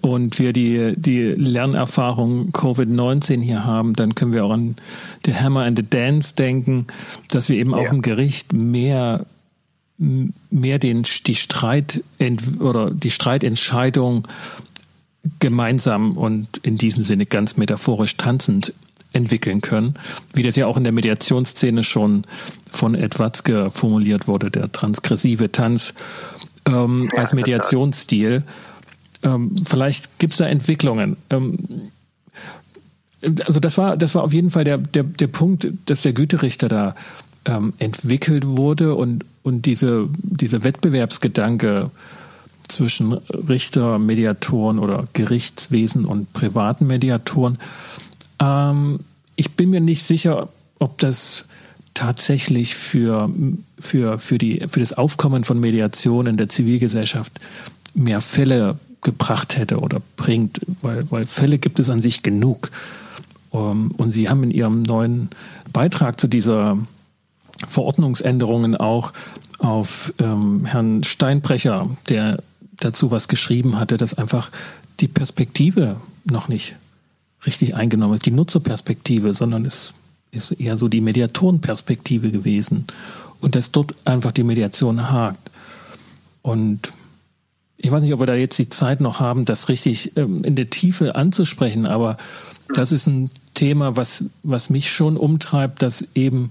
und wir die, die Lernerfahrung Covid-19 hier haben, dann können wir auch an The Hammer and the Dance denken, dass wir eben ja. auch im Gericht mehr mehr den, die Streit oder die Streitentscheidung gemeinsam und in diesem Sinne ganz metaphorisch tanzend entwickeln können, wie das ja auch in der Mediationsszene schon von Edwatzke formuliert wurde, der transgressive Tanz ähm, ja, als Mediationsstil. Ähm, vielleicht gibt es da Entwicklungen. Ähm, also das war, das war auf jeden Fall der, der, der Punkt, dass der Güterichter da ähm, entwickelt wurde und, und diese, dieser Wettbewerbsgedanke zwischen Richter, Mediatoren oder Gerichtswesen und privaten Mediatoren. Ähm, ich bin mir nicht sicher, ob das tatsächlich für, für, für, die, für das Aufkommen von Mediation in der Zivilgesellschaft mehr Fälle gebracht hätte oder bringt, weil, weil Fälle gibt es an sich genug. Ähm, und Sie haben in Ihrem neuen Beitrag zu dieser Verordnungsänderungen auch auf ähm, Herrn Steinbrecher, der dazu was geschrieben hatte, dass einfach die Perspektive noch nicht richtig eingenommen ist, die Nutzerperspektive, sondern es ist eher so die Mediatorenperspektive gewesen und dass dort einfach die Mediation hakt. Und ich weiß nicht, ob wir da jetzt die Zeit noch haben, das richtig ähm, in der Tiefe anzusprechen, aber das ist ein Thema, was, was mich schon umtreibt, dass eben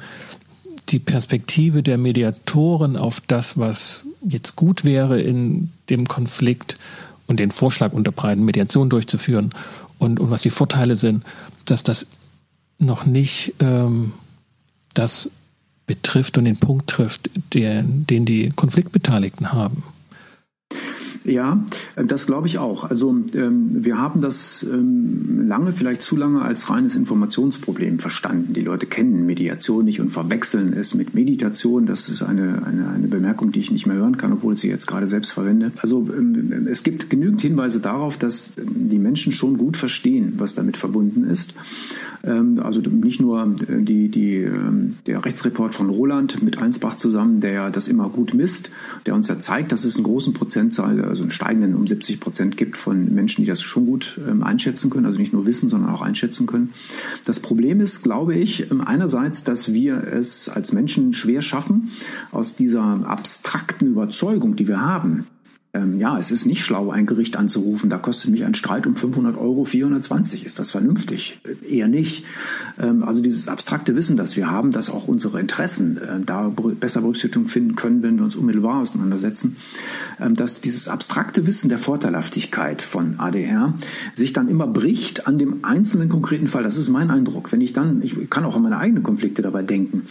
die Perspektive der Mediatoren auf das, was jetzt gut wäre in dem Konflikt und den Vorschlag unterbreiten, Mediation durchzuführen und, und was die Vorteile sind, dass das noch nicht ähm, das betrifft und den Punkt trifft, der, den die Konfliktbeteiligten haben. Ja, das glaube ich auch. Also ähm, wir haben das ähm, lange, vielleicht zu lange als reines Informationsproblem verstanden. Die Leute kennen Mediation nicht und verwechseln es mit Meditation. Das ist eine, eine, eine Bemerkung, die ich nicht mehr hören kann, obwohl ich sie jetzt gerade selbst verwende. Also ähm, es gibt genügend Hinweise darauf, dass die Menschen schon gut verstehen, was damit verbunden ist. Ähm, also nicht nur die, die, ähm, der Rechtsreport von Roland mit Einsbach zusammen, der ja das immer gut misst, der uns ja zeigt, dass es einen großen Prozentzahl also einen steigenden um 70 Prozent gibt von Menschen, die das schon gut ähm, einschätzen können, also nicht nur wissen, sondern auch einschätzen können. Das Problem ist, glaube ich, ähm, einerseits, dass wir es als Menschen schwer schaffen, aus dieser abstrakten Überzeugung, die wir haben, ähm, ja, es ist nicht schlau, ein Gericht anzurufen. Da kostet mich ein Streit um 500 Euro 420. Ist das vernünftig? Äh, eher nicht. Ähm, also dieses abstrakte Wissen, das wir haben, dass auch unsere Interessen äh, da besser Berücksichtigung finden können, wenn wir uns unmittelbar auseinandersetzen, ähm, dass dieses abstrakte Wissen der Vorteilhaftigkeit von ADR sich dann immer bricht an dem einzelnen konkreten Fall. Das ist mein Eindruck. Wenn ich dann, ich kann auch an meine eigenen Konflikte dabei denken.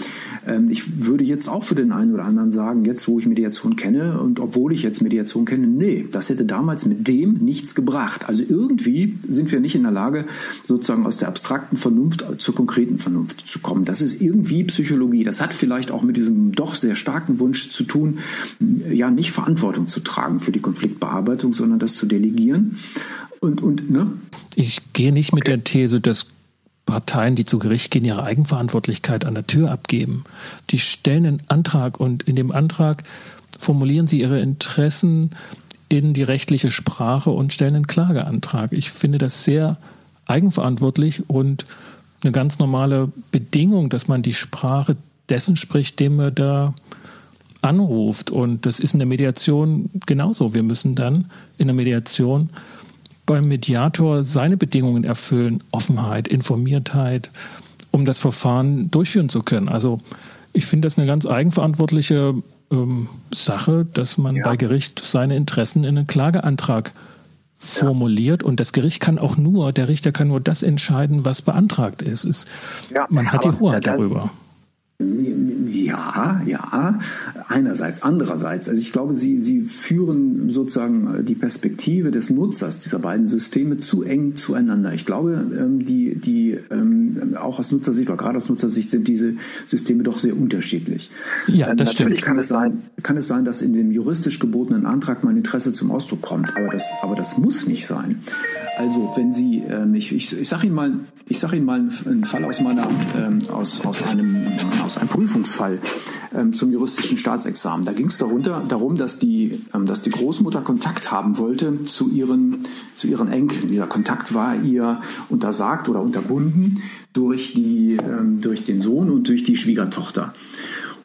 Ähm, ich würde jetzt auch für den einen oder anderen sagen, jetzt wo ich Mediation kenne und obwohl ich jetzt Mediation kenne, können, nee, das hätte damals mit dem nichts gebracht. Also irgendwie sind wir nicht in der Lage, sozusagen aus der abstrakten Vernunft zur konkreten Vernunft zu kommen. Das ist irgendwie Psychologie. Das hat vielleicht auch mit diesem doch sehr starken Wunsch zu tun, ja, nicht Verantwortung zu tragen für die Konfliktbearbeitung, sondern das zu delegieren. Und, und, ne? Ich gehe nicht mit der These, dass Parteien, die zu Gericht gehen, ihre Eigenverantwortlichkeit an der Tür abgeben. Die stellen einen Antrag und in dem Antrag formulieren sie ihre Interessen in die rechtliche Sprache und stellen einen Klageantrag. Ich finde das sehr eigenverantwortlich und eine ganz normale Bedingung, dass man die Sprache dessen spricht, dem man da anruft. Und das ist in der Mediation genauso. Wir müssen dann in der Mediation beim Mediator seine Bedingungen erfüllen, Offenheit, Informiertheit, um das Verfahren durchführen zu können. Also ich finde das eine ganz eigenverantwortliche ähm, Sache, dass man ja. bei Gericht seine Interessen in einen Klageantrag formuliert ja. und das Gericht kann auch nur, der Richter kann nur das entscheiden, was beantragt ist. ist ja, man hat die Hoheit darüber. Ja, ja, einerseits, andererseits. Also ich glaube, sie, sie führen sozusagen die Perspektive des Nutzers dieser beiden Systeme zu eng zueinander. Ich glaube, ähm, die, die ähm, auch aus Nutzersicht oder gerade aus Nutzersicht sind diese Systeme doch sehr unterschiedlich. Ja, das Natürlich stimmt. Kann es, sein, kann es sein, dass in dem juristisch gebotenen Antrag mein Interesse zum Ausdruck kommt, aber das, aber das muss nicht sein. Also wenn Sie, ähm, ich, ich, ich sage Ihnen mal, ich sage Ihnen mal einen Fall aus meiner, aus, aus einem, aus einem Prüfungsfall ähm, zum juristischen Staatsexamen. Da ging es darum, dass die, ähm, dass die Großmutter Kontakt haben wollte zu ihren, zu ihren Enkeln. Dieser Kontakt war ihr untersagt oder unterbunden durch, die, ähm, durch den Sohn und durch die Schwiegertochter.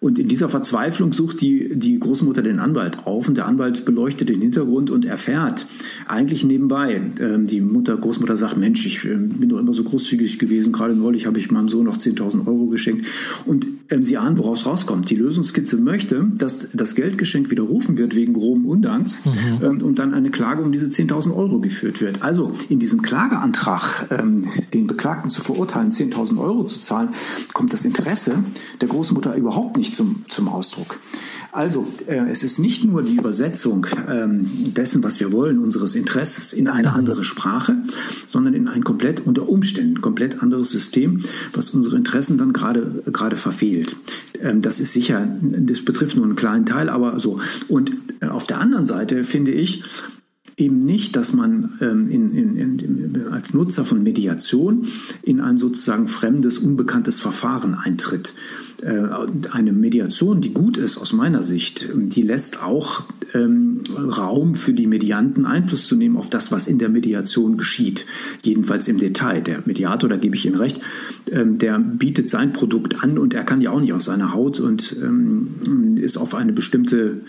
Und in dieser Verzweiflung sucht die, die Großmutter den Anwalt auf und der Anwalt beleuchtet den Hintergrund und erfährt eigentlich nebenbei. Ähm, die Mutter, Großmutter sagt, Mensch, ich äh, bin doch immer so großzügig gewesen, gerade neulich habe ich meinem Sohn noch 10.000 Euro geschenkt. Und ähm, sie ahnen, woraus rauskommt. Die Lösungskizze möchte, dass das Geldgeschenk widerrufen wird wegen groben Undanks mhm. ähm, und dann eine Klage um diese 10.000 Euro geführt wird. Also in diesem Klageantrag, ähm, den Beklagten zu verurteilen, 10.000 Euro zu zahlen, kommt das Interesse der Großmutter überhaupt nicht zum, zum Ausdruck. Also, äh, es ist nicht nur die Übersetzung ähm, dessen, was wir wollen, unseres Interesses in eine andere Sprache, sondern in ein komplett unter Umständen komplett anderes System, was unsere Interessen dann gerade gerade verfehlt. Ähm, das ist sicher, das betrifft nur einen kleinen Teil, aber so. Und äh, auf der anderen Seite finde ich, eben nicht, dass man ähm, in, in, in, als Nutzer von Mediation in ein sozusagen fremdes, unbekanntes Verfahren eintritt. Äh, eine Mediation, die gut ist aus meiner Sicht, die lässt auch ähm, Raum für die Medianten Einfluss zu nehmen auf das, was in der Mediation geschieht. Jedenfalls im Detail. Der Mediator, da gebe ich Ihnen recht, ähm, der bietet sein Produkt an und er kann ja auch nicht aus seiner Haut und ähm, ist auf eine bestimmte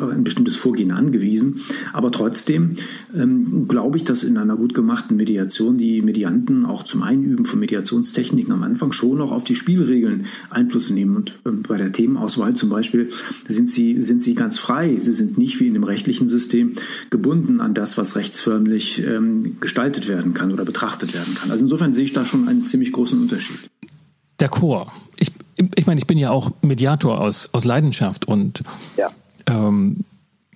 ein bestimmtes Vorgehen angewiesen. Aber trotzdem ähm, glaube ich, dass in einer gut gemachten Mediation die Medianten auch zum Einüben von Mediationstechniken am Anfang schon noch auf die Spielregeln Einfluss nehmen. Und ähm, bei der Themenauswahl zum Beispiel sind sie, sind sie ganz frei. Sie sind nicht wie in dem rechtlichen System gebunden an das, was rechtsförmlich ähm, gestaltet werden kann oder betrachtet werden kann. Also insofern sehe ich da schon einen ziemlich großen Unterschied. Der Chor. Ich, ich meine, ich bin ja auch Mediator aus, aus Leidenschaft und ja ähm,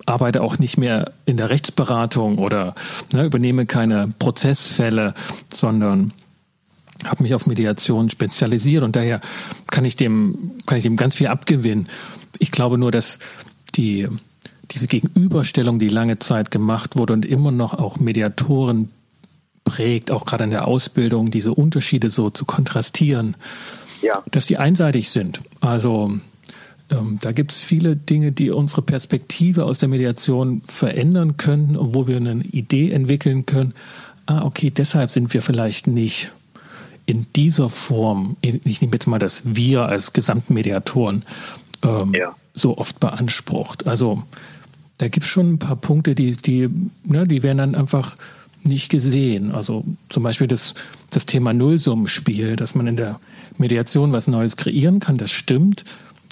arbeite auch nicht mehr in der Rechtsberatung oder ne, übernehme keine Prozessfälle, sondern habe mich auf Mediation spezialisiert und daher kann ich dem kann ich dem ganz viel abgewinnen. Ich glaube nur, dass die diese Gegenüberstellung, die lange Zeit gemacht wurde und immer noch auch Mediatoren prägt, auch gerade in der Ausbildung, diese Unterschiede so zu kontrastieren, ja. dass die einseitig sind. Also ähm, da gibt es viele Dinge, die unsere Perspektive aus der Mediation verändern können, wo wir eine Idee entwickeln können. Ah, okay, deshalb sind wir vielleicht nicht in dieser Form, ich nehme jetzt mal das Wir als Gesamtmediatoren, ähm, ja. so oft beansprucht. Also da gibt es schon ein paar Punkte, die, die, ne, die werden dann einfach nicht gesehen. Also zum Beispiel das, das Thema Nullsummenspiel, dass man in der Mediation was Neues kreieren kann, das stimmt.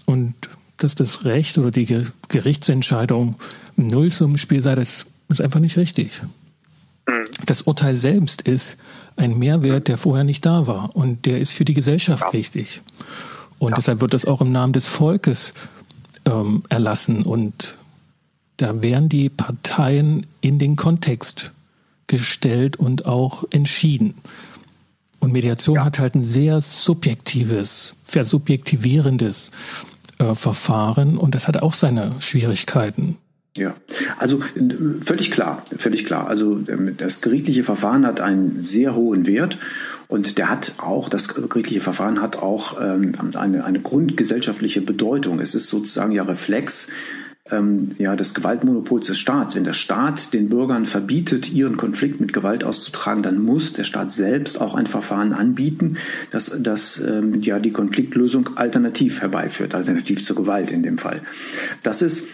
Und dass das Recht oder die Gerichtsentscheidung ein Nullsummenspiel sei, das ist einfach nicht richtig. Mhm. Das Urteil selbst ist ein Mehrwert, der vorher nicht da war. Und der ist für die Gesellschaft ja. wichtig. Und ja. deshalb wird das auch im Namen des Volkes ähm, erlassen. Und da werden die Parteien in den Kontext gestellt und auch entschieden. Und Mediation ja. hat halt ein sehr subjektives, versubjektivierendes äh, Verfahren und das hat auch seine Schwierigkeiten. Ja, also völlig klar, völlig klar. Also ähm, das gerichtliche Verfahren hat einen sehr hohen Wert und der hat auch, das gerichtliche Verfahren hat auch ähm, eine, eine grundgesellschaftliche Bedeutung. Es ist sozusagen ja Reflex ähm, ja, des Gewaltmonopols des Staats. Wenn der Staat den Bürgern verbietet, ihren Konflikt mit Gewalt auszutragen, dann muss der Staat selbst auch ein Verfahren anbieten, das, das ähm, ja die Konfliktlösung alternativ herbeiführt, alternativ zur Gewalt in dem Fall. Das ist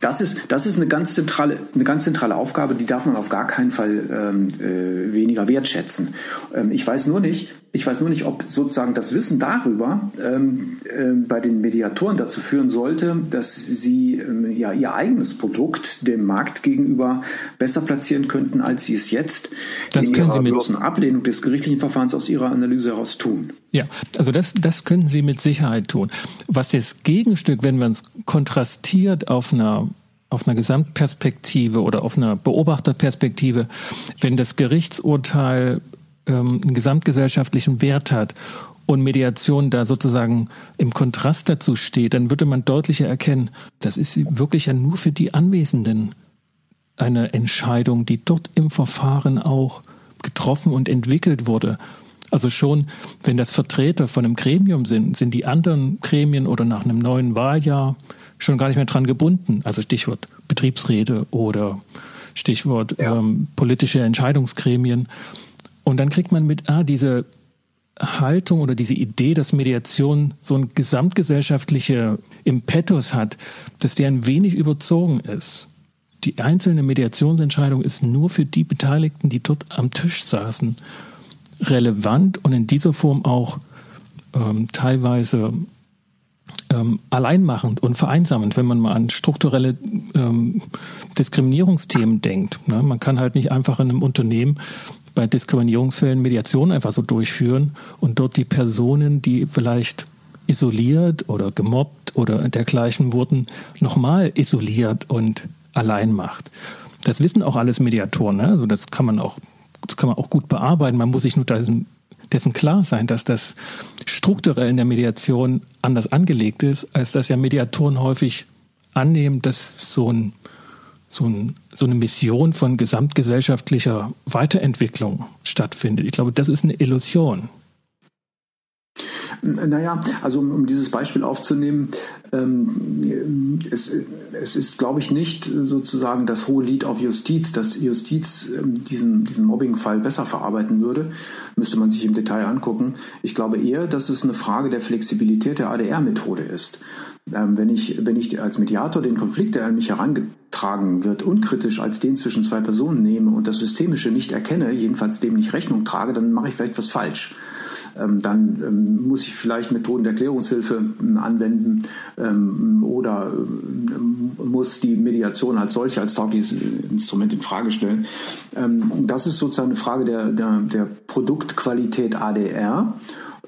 das ist, das ist eine ganz zentrale, eine ganz zentrale Aufgabe, die darf man auf gar keinen Fall ähm, äh, weniger wertschätzen. Ähm, ich weiß nur nicht, ich weiß nur nicht, ob sozusagen das Wissen darüber ähm, äh, bei den Mediatoren dazu führen sollte, dass sie ähm, ja ihr eigenes Produkt dem Markt gegenüber besser platzieren könnten, als sie es jetzt das in ihrer bloßen Ablehnung des gerichtlichen Verfahrens aus ihrer Analyse heraus tun. Ja, also das, das können Sie mit Sicherheit tun. Was das Gegenstück, wenn man es kontrastiert auf einer auf einer Gesamtperspektive oder auf einer Beobachterperspektive, wenn das Gerichtsurteil ähm, einen gesamtgesellschaftlichen Wert hat und Mediation da sozusagen im Kontrast dazu steht, dann würde man deutlicher erkennen, das ist wirklich ja nur für die Anwesenden eine Entscheidung, die dort im Verfahren auch getroffen und entwickelt wurde. Also schon, wenn das Vertreter von einem Gremium sind, sind die anderen Gremien oder nach einem neuen Wahljahr schon gar nicht mehr dran gebunden. Also Stichwort Betriebsrede oder Stichwort ja. ähm, politische Entscheidungsgremien. Und dann kriegt man mit, ah, diese Haltung oder diese Idee, dass Mediation so ein gesamtgesellschaftliche Impetus hat, dass der ein wenig überzogen ist. Die einzelne Mediationsentscheidung ist nur für die Beteiligten, die dort am Tisch saßen, relevant und in dieser Form auch ähm, teilweise ähm, alleinmachend und vereinsamend, wenn man mal an strukturelle ähm, Diskriminierungsthemen denkt. Ne? Man kann halt nicht einfach in einem Unternehmen bei Diskriminierungsfällen Mediation einfach so durchführen und dort die Personen, die vielleicht isoliert oder gemobbt oder dergleichen wurden, nochmal isoliert und allein macht. Das wissen auch alles Mediatoren, ne? also das kann man auch, das kann man auch gut bearbeiten. Man muss sich nur dessen, dessen klar sein, dass das strukturell in der Mediation anders angelegt ist, als dass ja Mediatoren häufig annehmen, dass so ein so, ein, so eine Mission von gesamtgesellschaftlicher Weiterentwicklung stattfindet. Ich glaube, das ist eine Illusion. Naja, also um, um dieses Beispiel aufzunehmen, ähm, es, es ist, glaube ich, nicht sozusagen das hohe Lied auf Justiz, dass Justiz ähm, diesen, diesen Mobbing-Fall besser verarbeiten würde. Müsste man sich im Detail angucken. Ich glaube eher, dass es eine Frage der Flexibilität der ADR-Methode ist. Ähm, wenn, ich, wenn ich als Mediator den Konflikt, der an mich herangetragen wird, unkritisch als den zwischen zwei Personen nehme und das Systemische nicht erkenne, jedenfalls dem nicht Rechnung trage, dann mache ich vielleicht was falsch. Ähm, dann ähm, muss ich vielleicht Methoden der Klärungshilfe anwenden oder muss die Mediation als solche, als taugliches Instrument in Frage stellen. das ist sozusagen eine Frage der, der, der Produktqualität ADR.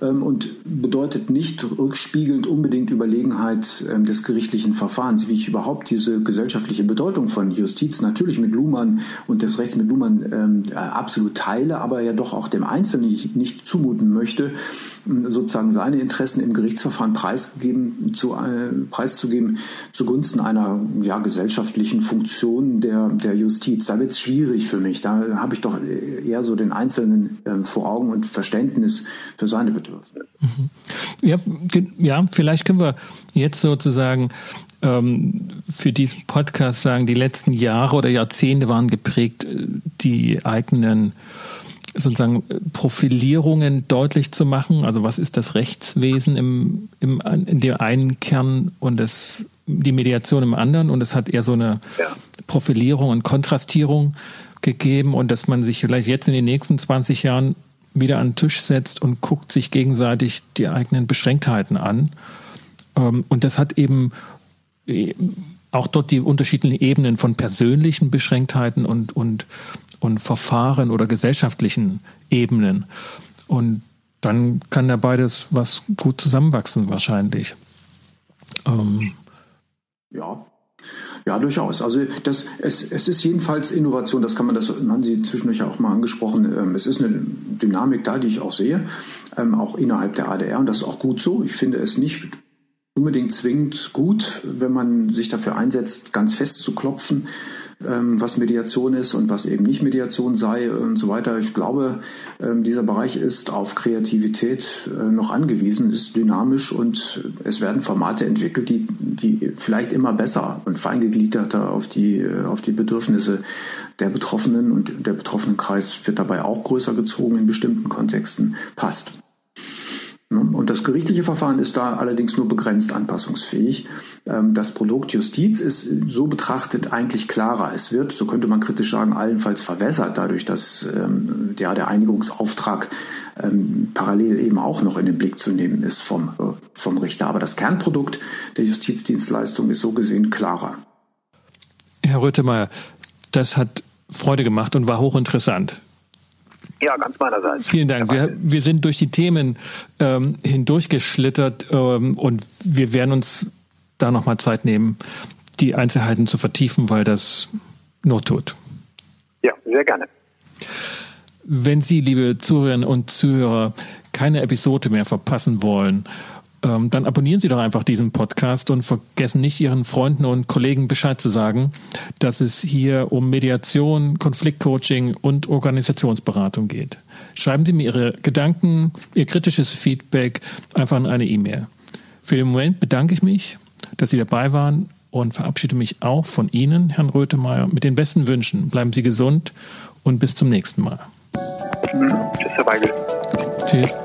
Ähm, und bedeutet nicht rückspiegelnd unbedingt Überlegenheit ähm, des gerichtlichen Verfahrens, wie ich überhaupt diese gesellschaftliche Bedeutung von Justiz natürlich mit Luhmann und des Rechts mit Luhmann ähm, äh, absolut teile, aber ja doch auch dem Einzelnen nicht, zumuten möchte, sozusagen seine Interessen im Gerichtsverfahren preisgeben, zu, äh, preiszugeben zugunsten einer ja, gesellschaftlichen Funktion der, der Justiz. Da wird es schwierig für mich. Da habe ich doch eher so den Einzelnen äh, vor Augen und Verständnis für seine Bedürfnisse. Mhm. Ja, ja, vielleicht können wir jetzt sozusagen ähm, für diesen Podcast sagen, die letzten Jahre oder Jahrzehnte waren geprägt, äh, die eigenen sozusagen Profilierungen deutlich zu machen. Also was ist das Rechtswesen im, im, in dem einen Kern und das, die Mediation im anderen. Und es hat eher so eine ja. Profilierung und Kontrastierung gegeben und dass man sich vielleicht jetzt in den nächsten 20 Jahren wieder an den Tisch setzt und guckt sich gegenseitig die eigenen Beschränktheiten an. Ähm, und das hat eben äh, auch dort die unterschiedlichen Ebenen von persönlichen Beschränktheiten und, und, und Verfahren oder gesellschaftlichen Ebenen. Und dann kann da beides was gut zusammenwachsen wahrscheinlich. Ähm. Ja, ja, durchaus. Also das, es, es ist jedenfalls Innovation, das kann man, das haben Sie zwischendurch auch mal angesprochen. Ähm, es ist eine Dynamik da, die ich auch sehe, ähm, auch innerhalb der ADR und das ist auch gut so. Ich finde es nicht unbedingt zwingend gut, wenn man sich dafür einsetzt, ganz fest zu klopfen, was Mediation ist und was eben nicht Mediation sei und so weiter. Ich glaube, ähm, dieser Bereich ist auf Kreativität äh, noch angewiesen, ist dynamisch und es werden Formate entwickelt, die, die vielleicht immer besser und feingegliederter auf die, äh, auf die Bedürfnisse der Betroffenen und der Betroffenenkreis wird dabei auch größer gezogen in bestimmten Kontexten passt. Ne? Und das gerichtliche Verfahren ist da allerdings nur begrenzt anpassungsfähig. Ähm, das Produkt Justiz ist so betrachtet eigentlich klarer. Es wird, so könnte man kritisch sagen, allenfalls verwässert, dadurch, dass ähm, ja, der Einigungsauftrag ähm, parallel eben auch noch in den Blick zu nehmen ist vom, äh, vom Richter. Aber das Kernprodukt der Justizdienstleistung ist so gesehen klarer. Herr Röthemeyer, das hat Freude gemacht und war hochinteressant. Ja, ganz meinerseits. Vielen Dank. Wir, wir sind durch die Themen ähm, hindurchgeschlittert ähm, und wir werden uns da nochmal Zeit nehmen, die Einzelheiten zu vertiefen, weil das Not tut. Ja, sehr gerne. Wenn Sie, liebe Zuhörerinnen und Zuhörer, keine Episode mehr verpassen wollen ähm, dann abonnieren Sie doch einfach diesen Podcast und vergessen nicht, Ihren Freunden und Kollegen Bescheid zu sagen, dass es hier um Mediation, Konfliktcoaching und Organisationsberatung geht. Schreiben Sie mir Ihre Gedanken, Ihr kritisches Feedback einfach an eine E-Mail. Für den Moment bedanke ich mich, dass Sie dabei waren und verabschiede mich auch von Ihnen, Herrn Röthemeyer, mit den besten Wünschen. Bleiben Sie gesund und bis zum nächsten Mal. Tschüss, Herr Weigel. Tschüss.